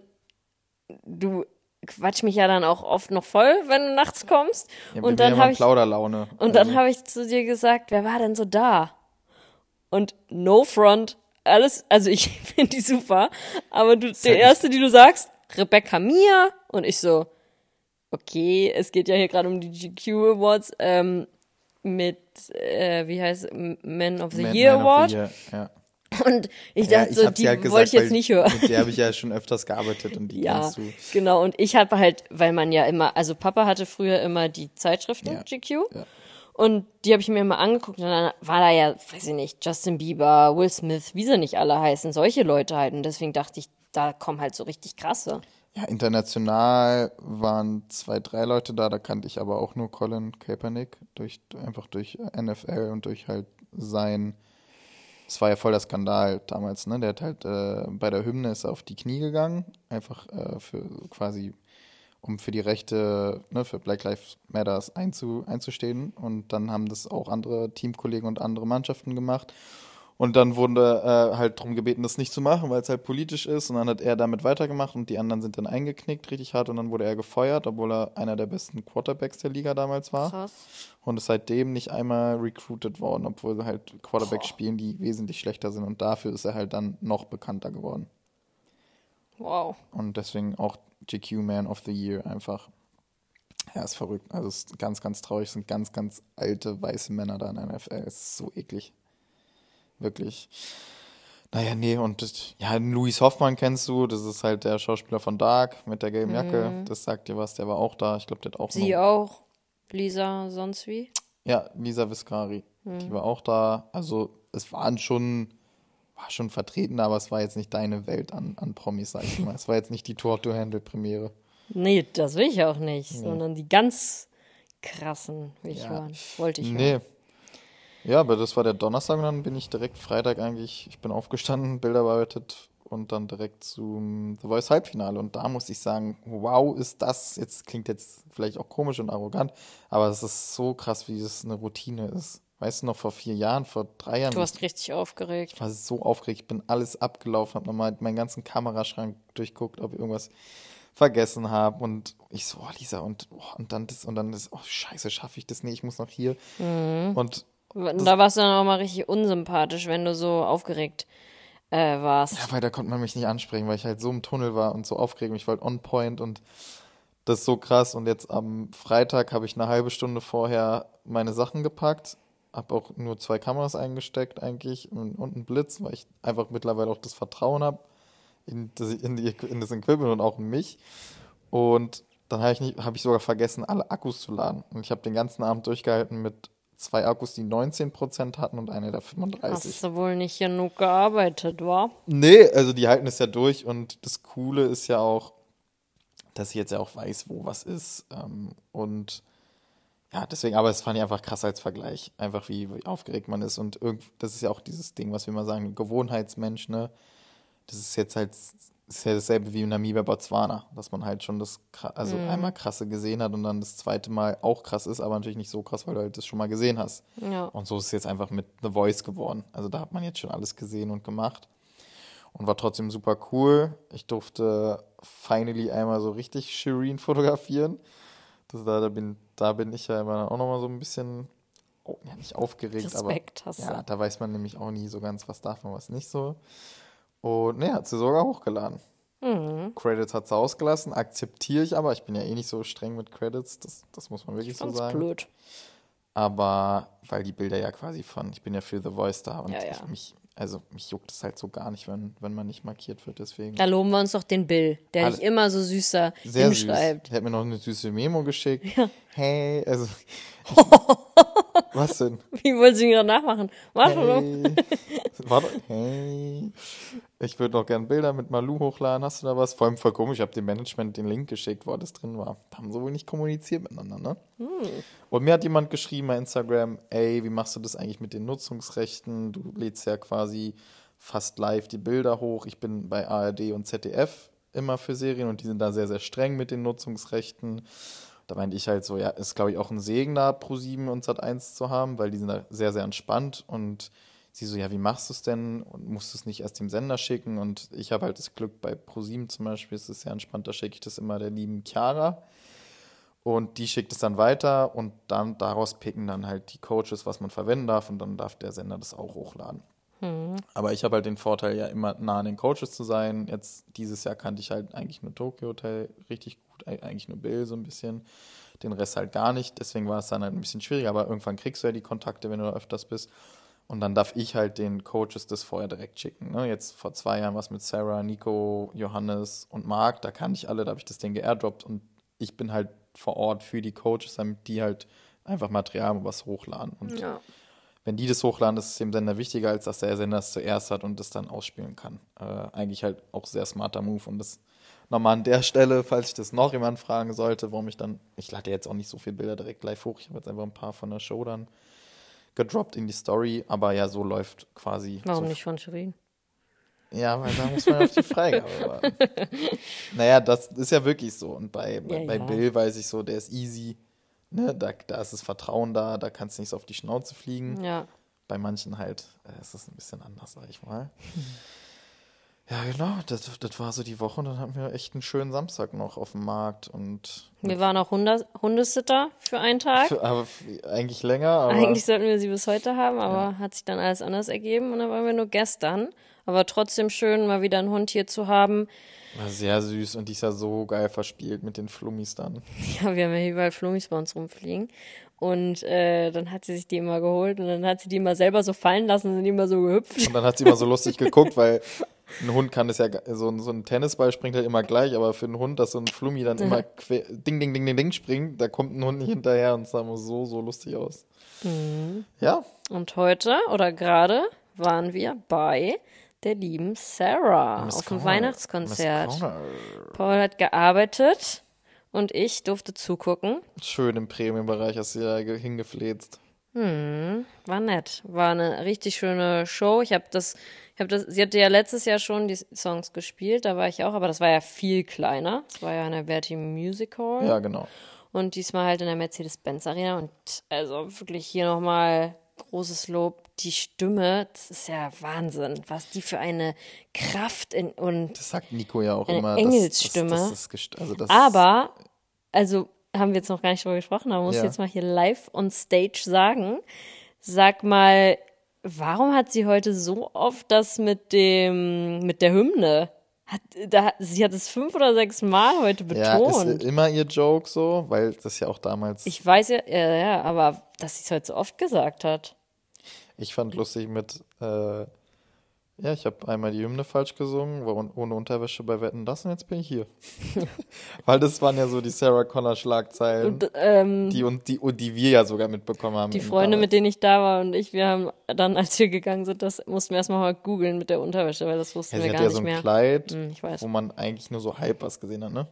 du quatsch mich ja dann auch oft noch voll, wenn du nachts kommst. Ja, und dann habe ich
Plauderlaune.
Und dann also. habe ich zu dir gesagt, wer war denn so da? Und no front, alles, also ich finde die super, aber du, der erste, die du sagst, Rebecca Mia und ich so, okay, es geht ja hier gerade um die GQ Awards ähm, mit, äh, wie heißt Men of the Man, Year Man Award. The Year, ja. Und ich dachte ja, ich so, die halt gesagt, wollte ich jetzt nicht hören.
Mit der habe ich ja schon öfters gearbeitet und die ja, kennst du.
Genau, und ich habe halt, weil man ja immer, also Papa hatte früher immer die Zeitschriften ja, GQ. Ja. Und die habe ich mir mal angeguckt und dann war da ja, weiß ich nicht, Justin Bieber, Will Smith, wie sie nicht alle heißen, solche Leute halt. Und deswegen dachte ich, da kommen halt so richtig krasse.
Ja, international waren zwei, drei Leute da, da kannte ich aber auch nur Colin Kaepernick, durch, einfach durch NFL und durch halt sein, es war ja voll der Skandal damals, ne? Der hat halt äh, bei der Hymne ist auf die Knie gegangen, einfach äh, für quasi, um für die Rechte, ne, für Black Lives Matters einzu, einzustehen. Und dann haben das auch andere Teamkollegen und andere Mannschaften gemacht. Und dann wurde äh, halt darum gebeten, das nicht zu machen, weil es halt politisch ist. Und dann hat er damit weitergemacht und die anderen sind dann eingeknickt richtig hart und dann wurde er gefeuert, obwohl er einer der besten Quarterbacks der Liga damals war.
Krass.
Und ist seitdem nicht einmal recruited worden, obwohl halt Quarterbacks spielen, die wesentlich schlechter sind. Und dafür ist er halt dann noch bekannter geworden.
Wow.
Und deswegen auch GQ Man of the Year einfach. Ja, ist verrückt. Also es ist ganz, ganz traurig. Es sind ganz, ganz alte weiße Männer da in der NFL. Es ist so eklig. Wirklich. Naja, nee, und das, ja, Louis Hoffmann kennst du, das ist halt der Schauspieler von Dark mit der gelben Jacke. Das sagt dir was, der war auch da. Ich glaube, der hat auch
Sie auch. Lisa, sonst wie?
Ja, Lisa Viscari. Die war auch da. Also es waren schon, war schon vertreten, aber es war jetzt nicht deine Welt an, an Promis, sag ich mal. es war jetzt nicht die Tour-to-Handle-Premiere.
Nee, das will ich auch nicht, sondern die ganz krassen will ich
Ja.
hören. Wollte ich
Nee. Ja, aber das war der Donnerstag und dann bin ich direkt Freitag eigentlich, ich bin aufgestanden, Bilder bearbeitet und dann direkt zum The Voice Halbfinale. Und da muss ich sagen, wow, ist das, jetzt klingt jetzt vielleicht auch komisch und arrogant, aber es ist so krass, wie es eine Routine ist. Weißt du noch, vor vier Jahren, vor drei Jahren,
Du warst richtig aufgeregt.
ich war so aufgeregt, ich bin alles abgelaufen, habe nochmal meinen ganzen Kameraschrank durchguckt, ob ich irgendwas vergessen habe und ich so, oh Lisa, und, oh, und dann das, und dann das, oh scheiße, schaffe ich das nicht, ich muss noch hier. Und
Da warst du dann auch mal richtig unsympathisch, wenn du so aufgeregt äh, warst.
Ja, weil da konnte man mich nicht ansprechen, weil ich halt so im Tunnel war und so aufgeregt. Ich halt on point und das ist so krass. Und jetzt am Freitag habe ich eine halbe Stunde vorher meine Sachen gepackt, habe auch nur zwei Kameras eingesteckt eigentlich und, und einen Blitz, weil ich einfach mittlerweile auch das Vertrauen habe in, das- in, in das Equipment und auch in mich. Und dann habe ich, habe ich sogar vergessen, alle Akkus zu laden. Und ich habe den ganzen Abend durchgehalten mit zwei Akkus, die 19% hatten und eine der 35.
Hast du wohl nicht genug gearbeitet, wa?
Nee, also die halten es ja durch und das Coole ist ja auch, dass ich jetzt ja auch weiß, wo was ist. Ähm, und ja, deswegen, aber es fand ich einfach krass als Vergleich. Einfach wie, wie aufgeregt man ist. Und irgend, das ist ja auch dieses Ding, was wir mal sagen, Gewohnheitsmensch, ne? Das ist jetzt halt, das ist ja dasselbe wie in Namibia, Botswana, dass man halt schon das, also einmal krasse gesehen hat und dann das zweite Mal auch krass ist, aber natürlich nicht so krass, weil du halt das schon mal gesehen hast.
Ja.
Und so ist es jetzt einfach mit The Voice geworden. Also da hat man jetzt schon alles gesehen und gemacht. Und war trotzdem super cool. Ich durfte finally einmal so richtig Shireen fotografieren. Das, da, da, bin, da bin ich ja immer auch nochmal so ein bisschen, oh, ja nicht aufgeregt,
Respekt
aber ja, da weiß man nämlich auch nie so ganz, was darf man, was nicht so. Und ne, hat sie sogar hochgeladen.
Mhm.
Credits hat sie ausgelassen, akzeptiere ich aber. Ich bin ja eh nicht so streng mit Credits, das, das muss man wirklich so
Ganz
sagen.
blöd.
Aber weil die Bilder ja quasi von, ich bin ja für The Voice da und
Ja, ja.
Ich, mich, also mich juckt es halt so gar nicht, wenn, wenn man nicht markiert wird, deswegen.
Da loben wir uns doch den Bill, der
Alle-
dich immer so süßer
Sehr süß.
hinschreibt.
Er hat mir noch eine süße Memo geschickt. Hey, also. was denn?
Wie wollen sie ihn gerade nachmachen? Warte.
Hey. Warte, hey. Ich würde noch gerne Bilder mit Malu hochladen. Hast du da was? Vor allem voll komisch. Ich habe dem Management den Link geschickt, wo das drin war. Da haben sie wohl nicht kommuniziert miteinander, ne? Und mir hat jemand geschrieben bei Instagram, ey, wie machst du das eigentlich mit den Nutzungsrechten? Du lädst ja quasi fast live die Bilder hoch. Ich bin bei ARD und ZDF immer für Serien und die sind da sehr, sehr streng mit den Nutzungsrechten. Da meinte ich halt so, ja, ist glaube ich auch ein Segen da, Pro7 und Sat1 zu haben, weil die sind da sehr, sehr entspannt und sie so, ja, wie machst du es denn? Und musst du es nicht erst dem Sender schicken? Und ich habe halt das Glück, bei Pro7 zum Beispiel ist es sehr entspannt, da schicke ich das immer der lieben Chiara. Und die schickt es dann weiter und dann daraus picken dann halt die Coaches, was man verwenden darf und dann darf der Sender das auch hochladen. Aber ich habe halt den Vorteil, ja immer nah an den Coaches zu sein. Jetzt dieses Jahr kannte ich halt eigentlich nur Tokyo Hotel richtig gut, eigentlich nur Bill so ein bisschen, den Rest halt gar nicht. Deswegen war es dann halt ein bisschen schwieriger, aber irgendwann kriegst du ja die Kontakte, wenn du da öfters bist. Und dann darf ich halt den Coaches das vorher direkt schicken. Ne? Jetzt vor zwei Jahren was mit Sarah, Nico, Johannes und Marc, da kann ich alle, da habe ich das Ding geairdroppt und ich bin halt vor Ort für die Coaches, damit die halt einfach Material und was hochladen. Und
Ja.
wenn die das hochladen, ist es dem Sender wichtiger, als dass der Sender es zuerst hat und das dann ausspielen kann. Äh, eigentlich halt auch sehr smarter Move. Und das nochmal an der Stelle, falls ich das noch jemand fragen sollte, warum ich dann, ich lade jetzt auch nicht so viele Bilder direkt live hoch, ich habe jetzt einfach ein paar von der Show dann gedroppt in die Story, aber ja, so läuft quasi.
Warum
so
nicht von Shirin?
Ja, weil da muss man auf die Freigabe warten. naja, das ist ja wirklich so. Und bei, bei,
Ja,
bei
ja.
Bill weiß ich so, der ist easy. Ne? Da, da ist das Vertrauen da, da kannst du nicht so auf die Schnauze fliegen.
Ja.
Bei manchen halt äh, ist es ein bisschen anders, sag ich mal. Ja, genau, das, das war so die Woche und dann hatten wir echt einen schönen Samstag noch auf dem Markt und
Wir waren auch Hunde Hundesitter für einen Tag.
für, aber eigentlich länger, aber
Eigentlich sollten wir sie bis heute haben, aber hat sich dann alles anders ergeben und dann waren wir nur gestern. Aber trotzdem schön, mal wieder einen Hund hier zu haben.
war sehr süß und die ist ja so geil verspielt mit den Flummis dann.
Ja, wir haben ja überall Flummis bei uns rumfliegen. Und äh, dann hat sie sich die immer geholt und dann hat sie die immer selber so fallen lassen und sind immer so gehüpft.
Und dann hat sie immer so lustig geguckt, weil ein Hund kann das ja, so ein, so ein Tennisball springt halt immer gleich, aber für einen Hund, dass so ein Flummi dann immer quer, ding, ding, ding, ding, ding springt, da kommt ein Hund nicht hinterher und es sah immer so, so lustig aus. Ja,
Und heute oder gerade waren wir bei der lieben Sarah
Miss
auf dem. Weihnachtskonzert. Paul hat gearbeitet und ich durfte zugucken.
Schön im Premium-Bereich hast du da ge- hingefläzt.
War nett. War eine richtig schöne Show. Ich habe das, habe das, sie hatte ja letztes Jahr schon die Songs gespielt, da war ich auch, aber das war ja viel kleiner. Das war ja in der Verti Music Hall.
Ja, genau.
Und diesmal halt in der Mercedes-Benz Arena. Und also wirklich hier nochmal großes Lob. Die Stimme, das ist ja Wahnsinn, was die für eine Kraft in und
Das sagt Nico ja auch
Eine
immer.
Engelsstimme.
Das, das, also das
Aber, also haben wir jetzt noch gar nicht drüber gesprochen, aber muss
Ja.
ich jetzt mal hier live on stage sagen. Sag mal, warum hat sie heute so oft das mit dem, mit der Hymne? Hat, da, sie hat es fünf oder sechs Mal heute
ja, ist
betont.
immer ihr Joke so, weil das ja auch damals.
ich weiß ja, ja, ja, aber dass sie es heute so oft gesagt hat.
Ich fand lustig mit, äh, ja, ich habe einmal die Hymne falsch gesungen, war ohne Unterwäsche bei Wetten das und jetzt bin ich hier. Weil das waren ja so die Sarah Connor Schlagzeilen,
Und ähm,
die, und die, und die wir ja sogar mitbekommen haben.
die Freunde, mit denen ich da war und ich, wir haben dann, als wir gegangen sind, das mussten wir erstmal mal googeln mit der Unterwäsche, weil das wussten
ja,
wir gar
ja
nicht
so ein
mehr.
Kleid,
Hm, ich weiß.
wo man eigentlich nur so halb was gesehen hat, ne?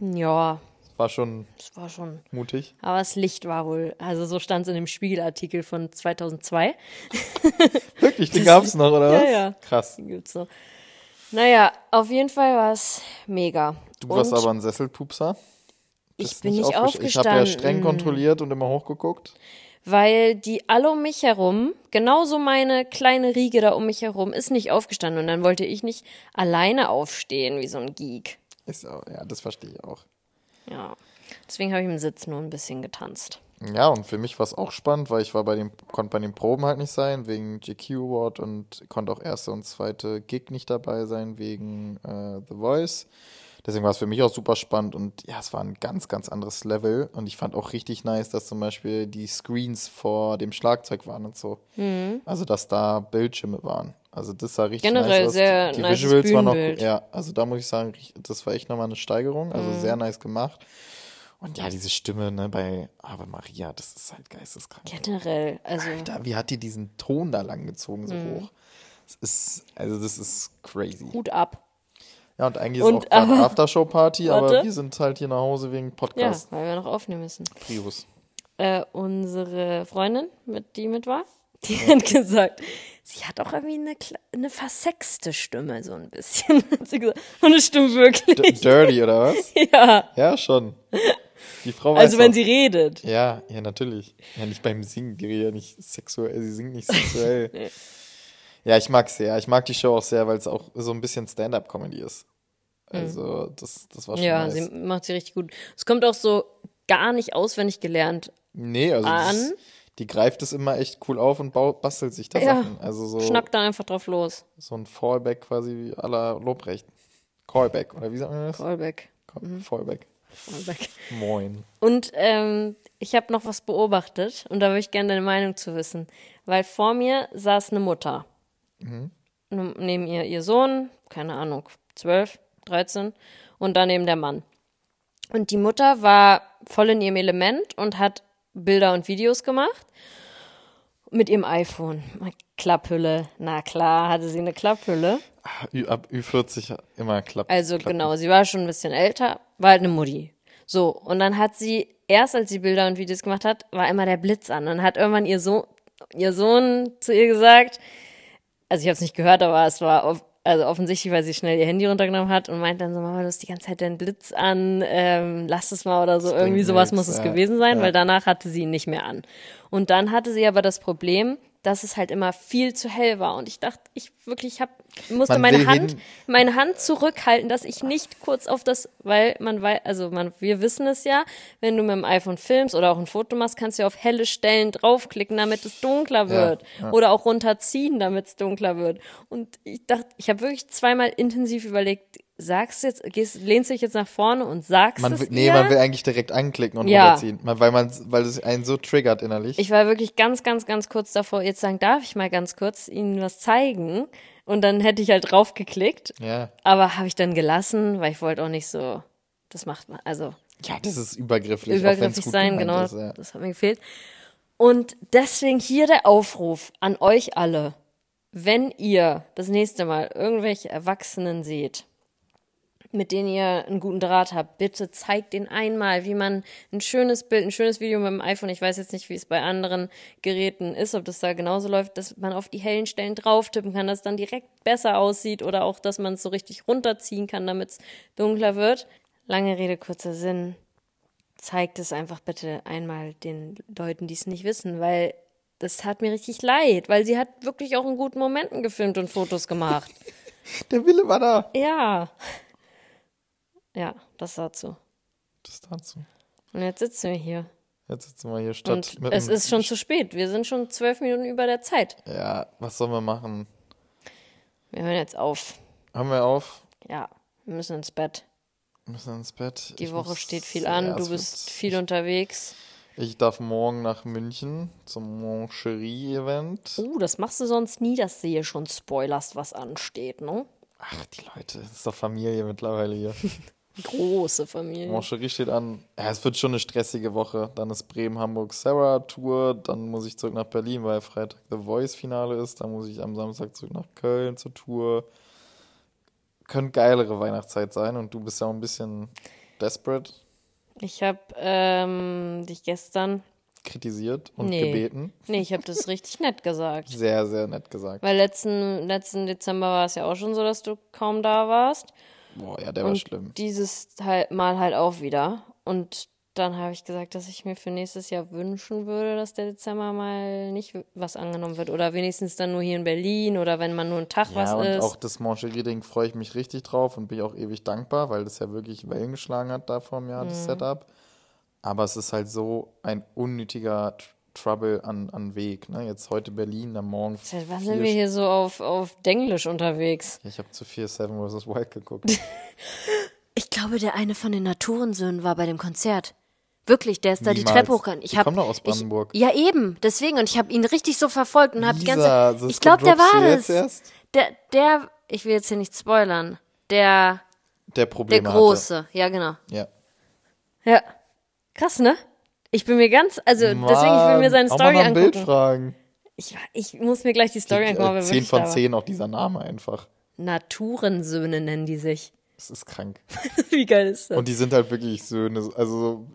Ja,
War schon
das war schon.
mutig.
Aber das Licht war wohl, also so stand es in dem Spiegelartikel von 2002.
Wirklich, den gab's noch, oder was?
Ja, ja.
Krass.
Die gibt's so. Naja, auf jeden Fall war es mega.
Du
und
warst aber ein Sesselpupser.
ich
Bist
bin nicht
aufgest- Ich habe
aufgestanden,
ja streng kontrolliert und immer hochgeguckt.
weil die alle um mich herum, genauso meine kleine Riege da um mich herum, ist nicht aufgestanden. Und dann wollte ich nicht alleine aufstehen, wie so ein Geek.
Ist auch, ja, das verstehe ich auch.
Ja. Deswegen habe ich im Sitz nur ein bisschen getanzt.
Ja, und für mich war es auch spannend, weil ich war bei dem, konnte bei den Proben halt nicht sein, wegen GQ Award und konnte auch erste und zweite Gig nicht dabei sein, wegen äh, The Voice. Deswegen war es für mich auch super spannend und ja, es war ein ganz, ganz anderes Level. Und ich fand auch richtig nice, dass zum Beispiel die Screens vor dem Schlagzeug waren und so. Also, dass da Bildschirme waren. Also, das sah richtig
Generell
nice aus.
sehr
die, die
nices
Visuals waren noch,
Bühnenbild.
ja, also da muss ich sagen, das war echt nochmal eine Steigerung. Also, sehr nice gemacht. Und ja, diese Stimme ne, bei Ave Maria, das ist halt geisteskrank.
Generell, also
Alter, wie hat die diesen Ton da lang gezogen, so
Mhm.
hoch? Das ist, also das ist crazy.
Hut ab.
Ja, und eigentlich
Und,
ist auch gerade Aftershow-Party, aber wir sind halt hier nach Hause wegen
Ja,
Podcast.
weil wir noch aufnehmen müssen.
Prius.
äh, unsere Freundin, mit, die mit war, die hat gesagt, sie hat auch irgendwie eine, eine versexte Stimme, so ein bisschen. hat sie gesagt. Und es stimmt
D
wirklich.
Dirty, oder was?
ja.
Ja, schon. Die Frau weiß
Also wenn
doch.
sie redet.
Ja, ja, natürlich. Ja, nicht beim Singen, die redet ja nicht sexuell, sie singt nicht sexuell. Ja, ich mag sehr. Ich mag die Show auch sehr, weil es auch so ein bisschen Stand-up-Comedy ist. Also, das, das war schon
Mhm. Ja,
nice.
sie macht sie richtig gut. Es kommt auch so gar nicht auswendig gelernt.
Nee, also
an.
das, die greift es immer echt cool auf und bastelt sich da
Ja.
Sachen. Also so,
Schnackt dann einfach drauf los.
so ein Fallback quasi wie la Lobrecht. Callback, oder wie sagt man das?
Callback.
Call- Fallback.
Callback.
Moin.
Und ähm, ich habe noch was beobachtet und da würde ich gerne deine Meinung zu wissen. Weil vor mir saß eine Mutter.
Mhm.
Neben ihr ihr Sohn, keine Ahnung, 12, 13 und daneben der Mann. Und die Mutter war voll in ihrem Element und hat Bilder und Videos gemacht mit ihrem iPhone. Klapphülle, na klar, hatte sie eine Klapphülle.
Ab Ü40 immer klappt.
Also
klappen.
genau, sie war schon ein bisschen älter, war halt eine Mutti. So, und dann hat sie, erst als sie Bilder und Videos gemacht hat, war immer der Blitz an. Und dann hat irgendwann ihr, so ihr Sohn zu ihr gesagt, also ich habe es nicht gehört, aber es war auf, also offensichtlich, weil sie schnell ihr Handy runtergenommen hat und meint dann so, Mama, du hast die ganze Zeit den Blitz an, ähm, lass es mal oder so.
bringt
Irgendwie sowas
nix,
muss es
ja,
gewesen sein,
ja.
weil danach hatte sie ihn nicht mehr an. Und dann hatte sie aber das Problem, dass es halt immer viel zu hell war. Und ich dachte, ich wirklich hab, musste
Man
meine Hand,
hin-
meine Hand zurückhalten, dass ich nicht kurz auf das, weil man weiß, also man, wir wissen es ja, wenn du mit dem iPhone filmst oder auch ein Foto machst, kannst du ja auf helle Stellen draufklicken, damit es dunkler wird.
ja.
Oder auch runterziehen, damit es dunkler wird. Und ich dachte, ich habe wirklich zweimal intensiv überlegt, sagst jetzt, gehst, lehnst du dich jetzt nach vorne und sagst
Man
es
will, nee,
ihr?
man will eigentlich direkt anklicken und
Ja.
runterziehen. Man, weil man, weil es einen so triggert innerlich.
Ich war wirklich ganz, ganz, ganz kurz davor, jetzt sagen, darf ich mal ganz kurz Ihnen was zeigen? Und dann hätte ich halt draufgeklickt.
ja.
Aber habe ich dann gelassen, weil ich wollte auch nicht so, das macht man, also
Ja, das ist übergrifflich. gut
sein, genau,
Ist, ja.
das hat mir gefehlt. Und deswegen hier der Aufruf an euch alle, wenn ihr das nächste Mal irgendwelche Erwachsenen seht, mit denen ihr einen guten Draht habt, bitte zeigt denen einmal, wie man ein schönes Bild, ein schönes Video mit dem iPhone, ich weiß jetzt nicht, wie es bei anderen Geräten ist, ob das da genauso läuft, dass man auf die hellen Stellen drauf tippen kann, dass es dann direkt besser aussieht oder auch, dass man es so richtig runterziehen kann, damit es dunkler wird. Lange Rede, kurzer Sinn. Zeigt es einfach bitte einmal den Leuten, die es nicht wissen, weil das hat mir richtig leid, weil sie hat wirklich auch in guten Momenten gefilmt und Fotos gemacht.
Der Wille war da.
Ja. Ja, das dazu.
Das dazu.
Und jetzt sitzen wir hier.
Jetzt sitzen wir hier statt
Und es ist schon zu spät. Wir sind schon zwölf Minuten über der Zeit.
Ja, was sollen wir machen?
Wir hören jetzt auf.
Haben wir auf?
Ja, wir müssen ins Bett.
Wir müssen ins Bett.
Die
Ich
Woche steht viel an. du bist viel unterwegs.
Ich darf morgen nach München zum Moncherie-Event.
Uh, das machst du sonst nie, dass du hier schon spoilerst, was ansteht, ne?
Ach, die Leute, das ist doch Familie mittlerweile hier.
Große Familie.
Moncherie steht an. Ja, es wird schon eine stressige Woche. Dann ist Bremen, Hamburg, Sarah Tour. Dann muss ich zurück nach Berlin, weil Freitag The Voice Finale ist. Dann muss ich am Samstag zurück nach Köln zur Tour. Könnte geilere Weihnachtszeit sein und du bist ja auch ein bisschen desperate,
Ich habe ähm, dich gestern.
kritisiert und
Nee.
gebeten.
Nee, ich habe das richtig nett gesagt.
Sehr, sehr nett gesagt.
Weil letzten, letzten Dezember war es ja auch schon so, dass du kaum da warst.
Boah, ja, der war
Und
schlimm.
dieses halt Mal halt auch wieder. Und dann habe ich gesagt, dass ich mir für nächstes Jahr wünschen würde, dass der Dezember mal nicht was angenommen wird. Oder wenigstens dann nur hier in Berlin oder wenn man nur einen Tag was
Ja, und
ist.
auch das Moncherie-Ding freue ich mich richtig drauf und bin ich auch ewig dankbar, weil das ja wirklich Wellen geschlagen hat da vor einem Jahr,
Mhm.
das Setup. Aber es ist halt so ein unnötiger Trouble an, an Weg. Ne? Jetzt heute Berlin, am Morgen.
Seit wann sind wir hier so auf, auf Denglisch unterwegs?
Ich habe zu viel Seven vs. Wild geguckt.
Ich glaube, der eine von den Naturensöhnen war bei dem Konzert. Wirklich, der ist da die
Niemals.
Treppe hochgegangen. Ich
Die
hab,
kommen doch aus Brandenburg.
Ich, ja, eben. Deswegen. Und ich habe ihn richtig so verfolgt und habe die ganze
das
Ich glaube, der war das. Der, der, ich will jetzt hier nicht spoilern. Der,
Der
der
Probleme
Große. Ja, genau.
Hatte. Ja.
Ja. Krass, ne? Ich bin mir ganz, also deswegen, ich will mir seine
Mann, auch
Story
mal dem Bild
angucken.
fragen.
Ich, ich muss mir gleich die Story angucken,
Äh,
er
10
wirklich
von
da war.
10 auch dieser Name einfach.
Naturensöhne nennen die sich.
Das ist krank.
Wie geil ist das?
Und die sind halt wirklich Söhne. Also so,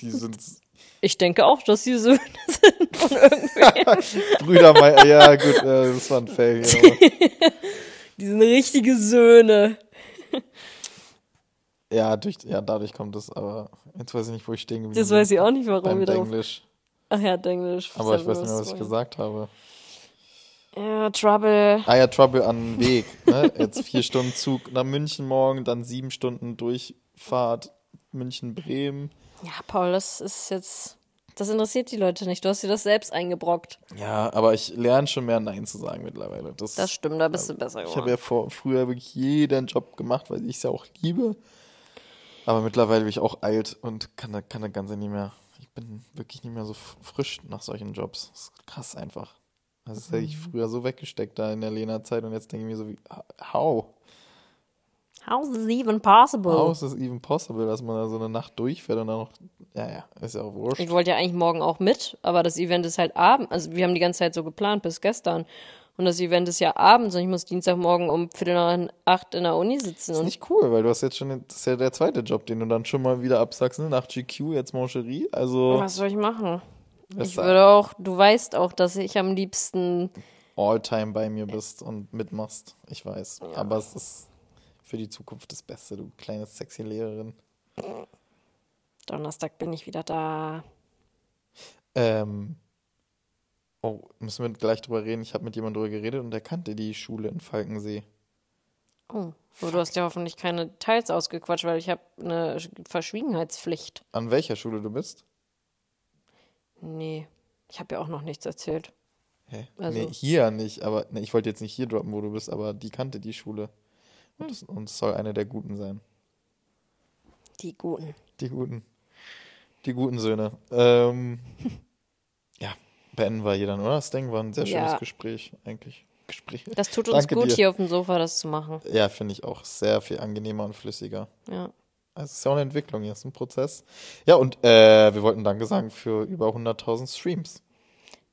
die sind
ich denke auch, dass die Söhne sind von irgendwem.
Brüder. Ja, gut, äh, das war ein Fail. Aber.
die sind richtige Söhne.
Ja, durch, ja, dadurch kommt es, aber jetzt weiß ich nicht, wo ich stehen geblieben
Das weiß ich auch nicht, warum wir darauf.
Englisch.
Ach ja, Denglisch.
Aber ich weiß nicht mehr, was ich gesagt habe.
Ja, Trouble.
Ah ja, Trouble an Weg. Ne? Jetzt vier Stunden Zug nach München morgen, dann sieben Stunden Durchfahrt München-Bremen.
Ja, Paul, das ist jetzt. Das interessiert die Leute nicht. Du hast dir das selbst eingebrockt.
Ja, aber ich lerne schon mehr Nein zu sagen mittlerweile. Das,
Das stimmt, da bist du besser
ich
geworden.
habe ja vor, früher wirklich jeden Job gemacht, weil ich es ja auch liebe. Aber mittlerweile bin ich auch alt und kann, kann das Ganze nicht mehr. Ich bin wirklich nicht mehr so frisch nach solchen Jobs. Das ist krass einfach. Das hätte ich
Mhm.
früher so weggesteckt da in der Lena-Zeit und jetzt denke ich mir so wie, how?
How is this even possible?
How is this even possible, dass man da so eine Nacht durchfährt und dann noch Ja, ja, ist ja auch wurscht.
Ich wollte ja eigentlich morgen auch mit, aber das Event ist halt abends. Also wir haben die ganze Zeit so geplant bis gestern. Und das Event ist ja abends und ich muss Dienstagmorgen um Viertel nach acht in der Uni sitzen.
ist
Und
nicht cool, weil du hast jetzt schon, das ist ja der zweite Job, den du dann schon mal wieder absagst, ne? Nach GQ, jetzt Mancherie. Also
was soll ich machen?
das
Ich würde auch, du weißt auch, dass ich am liebsten,
All-Time bei mir bist und mitmachst. Ich weiß. Aber es ist für die Zukunft das Beste, du kleine sexy Lehrerin.
Donnerstag bin ich wieder da.
Ähm, oh, müssen wir gleich drüber reden. Ich habe mit jemandem drüber geredet und er kannte die Schule in Falkensee.
Oh, so, du hast ja hoffentlich keine Details ausgequatscht, weil ich habe eine Verschwiegenheitspflicht.
An welcher Schule du bist?
Nee, ich habe ja auch noch nichts erzählt.
Hä?
Also-
nee, hier nicht, aber nee, ich wollte jetzt nicht hier droppen, wo du bist, aber die kannte die Schule.
Hm.
Und, es, und es soll eine der Guten sein.
Die Guten.
Die Guten. Die guten Söhne. Ähm, beenden wir hier dann, oder? Das Ding war ein sehr schönes
Ja.
Gespräch, eigentlich. Gespräch.
Das tut uns
Danke
gut,
dir.
hier auf dem Sofa das zu machen.
Ja, finde ich auch sehr viel angenehmer und flüssiger.
Ja.
Also es ist ja auch eine Entwicklung, hier ist ein Prozess. Ja, und äh, wir wollten Danke sagen für über 100.000 Streams.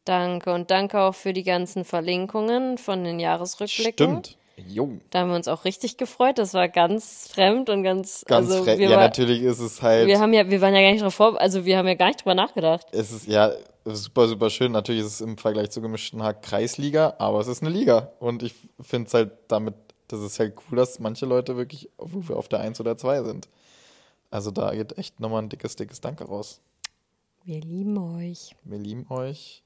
Danke und danke auch für die ganzen Verlinkungen von den Jahresrückblicken.
Stimmt. Jo.
Da haben wir uns auch richtig gefreut. Das war ganz fremd und ganz,
Ganz
also wir,
Ja,
war,
natürlich ist es halt.
wir haben ja, wir waren ja gar nicht drauf vor, also wir haben ja gar nicht drüber nachgedacht.
Es ist ja super, super schön. Natürlich ist es im Vergleich zur gemischten Hack Kreisliga, aber es ist eine Liga. Und ich finde es halt damit, das ist halt cool, dass manche Leute wirklich auf, auf der 1 oder 2 sind. Also da geht echt nochmal ein dickes, dickes Danke raus.
Wir lieben euch.
Wir lieben euch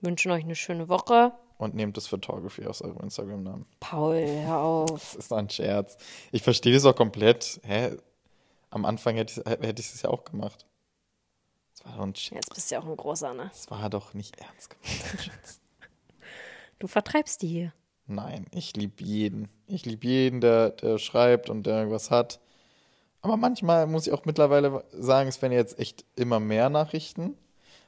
Wünschen euch eine schöne Woche.
Und nehmt das Photography aus eurem Instagram-Namen.
Paul, hör auf.
Das ist doch ein Scherz. Ich verstehe das auch komplett. Hä? Am Anfang hätte ich hätte es ja auch gemacht. Das war doch ein Scherz.
Jetzt bist du ja auch ein großer, ne?
Das war doch nicht ernst gemeint.
Du vertreibst die hier.
Nein, ich liebe jeden. Ich liebe jeden, der, der schreibt und der irgendwas hat. Aber manchmal muss ich auch mittlerweile sagen, es werden jetzt echt immer mehr Nachrichten.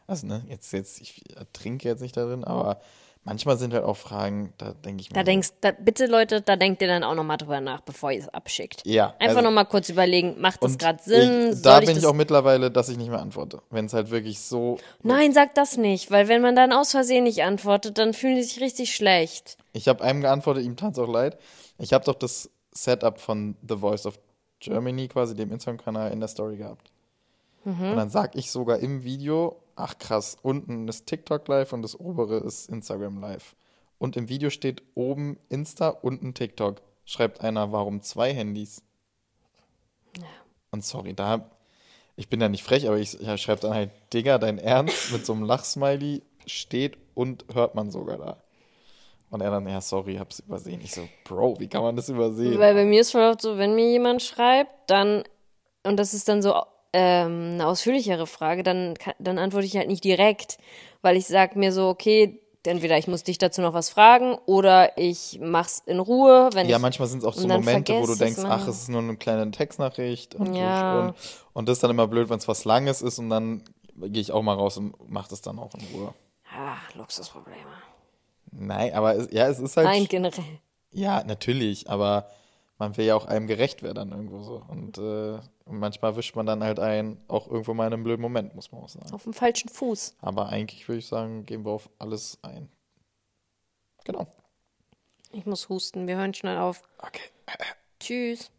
Also, ne, jetzt, jetzt, ich trinke jetzt nicht darin, aber manchmal sind halt auch Fragen, da denke ich mir.
Da denkst, da, bitte Leute, da denkt ihr dann auch nochmal drüber nach, bevor ihr es abschickt.
Ja,
Einfach
also-
nochmal kurz überlegen, macht das gerade Sinn?
Ich, da
Soll
bin
ich
ich auch mittlerweile, dass ich nicht mehr antworte. Wenn es halt wirklich so.
Nein, sag das nicht, weil wenn man dann aus Versehen nicht antwortet, dann fühlen die sich richtig schlecht.
Ich habe einem geantwortet, ihm tat es auch leid. Ich habe doch das Setup von The Voice of Germany, quasi dem Instagram-Kanal, in der Story gehabt. Und dann sag ich sogar im Video, ach krass, unten ist TikTok live und das obere ist Instagram live. Und im Video steht oben Insta, unten TikTok. Schreibt einer, warum zwei Handys? Und sorry, da, ich bin ja nicht frech, aber ich, ich schreibe dann halt, Digga, dein Ernst mit so einem Lachsmiley steht und hört man sogar da. Und er dann, ja, sorry, hab's übersehen. Ich so, Bro, wie kann man das übersehen?
Weil bei mir ist voll oft so, wenn mir jemand schreibt, dann, und das ist dann so ähm, eine ausführlichere Frage, dann, dann antworte ich halt nicht direkt, weil ich sag mir so, okay, entweder ich muss dich dazu noch was fragen oder ich mach's in Ruhe, wenn
Ja,
ich,
manchmal sind es auch so Momente, wo du denkst, ach, es ist nur eine kleine Textnachricht und,
Ja.
und, und das ist dann immer blöd, wenn es was Langes ist und dann gehe ich auch mal raus und mache das dann auch in Ruhe.
ah, Luxusprobleme.
Nein, aber es, ja, es ist halt.
Nein, generell.
Ja, natürlich, aber man will ja auch einem gerecht werden dann irgendwo so. Und äh, manchmal wischt man dann halt ein, auch irgendwo mal in einem blöden Moment, muss man auch sagen.
Auf dem falschen Fuß.
Aber eigentlich würde ich sagen, gehen wir auf alles ein. Genau.
Ich muss husten, wir hören schnell auf.
Okay.
Tschüss.